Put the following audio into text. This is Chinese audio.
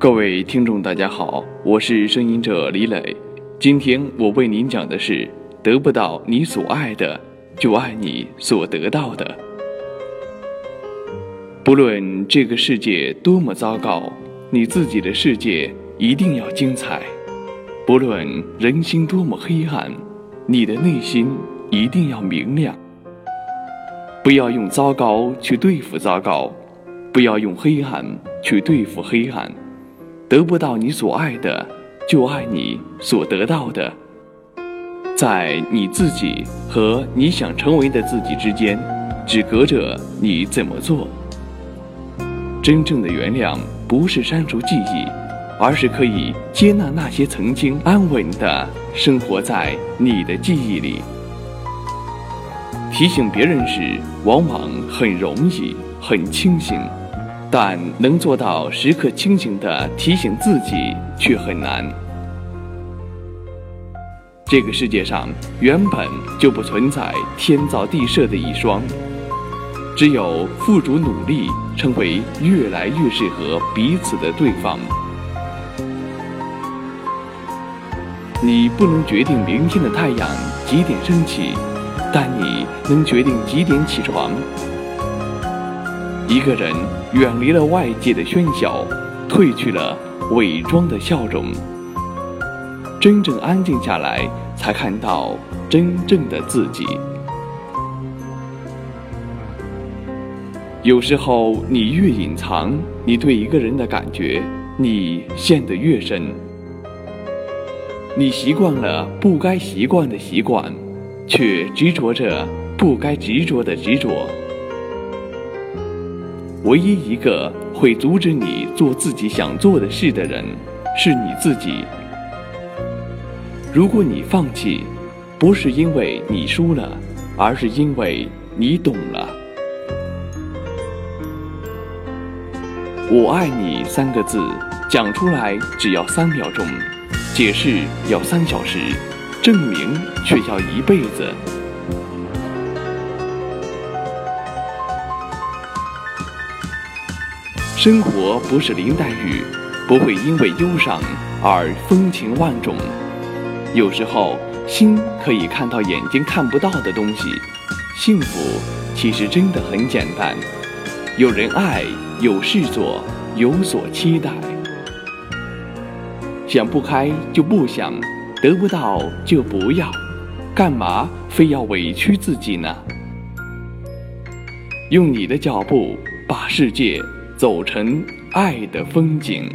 各位听众，大家好，我是声音者李磊。今天我为您讲的是：得不到你所爱的，就爱你所得到的。不论这个世界多么糟糕，你自己的世界一定要精彩；不论人心多么黑暗，你的内心一定要明亮。不要用糟糕去对付糟糕，不要用黑暗去对付黑暗。得不到你所爱的，就爱你所得到的。在你自己和你想成为的自己之间，只隔着你怎么做。真正的原谅不是删除记忆，而是可以接纳那些曾经安稳的生活在你的记忆里。提醒别人时，往往很容易，很清醒。但能做到时刻清醒地提醒自己，却很难。这个世界上原本就不存在天造地设的一双，只有付诸努力，成为越来越适合彼此的对方。你不能决定明天的太阳几点升起，但你能决定几点起床。一个人远离了外界的喧嚣，褪去了伪装的笑容，真正安静下来，才看到真正的自己。有时候，你越隐藏，你对一个人的感觉，你陷得越深。你习惯了不该习惯的习惯，却执着着不该执着的执着。唯一一个会阻止你做自己想做的事的人，是你自己。如果你放弃，不是因为你输了，而是因为你懂了。我爱你三个字，讲出来只要三秒钟，解释要三小时，证明却要一辈子。生活不是林黛玉，不会因为忧伤而风情万种。有时候，心可以看到眼睛看不到的东西。幸福其实真的很简单：有人爱，有事做，有所期待。想不开就不想，得不到就不要，干嘛非要委屈自己呢？用你的脚步把世界。走成爱的风景。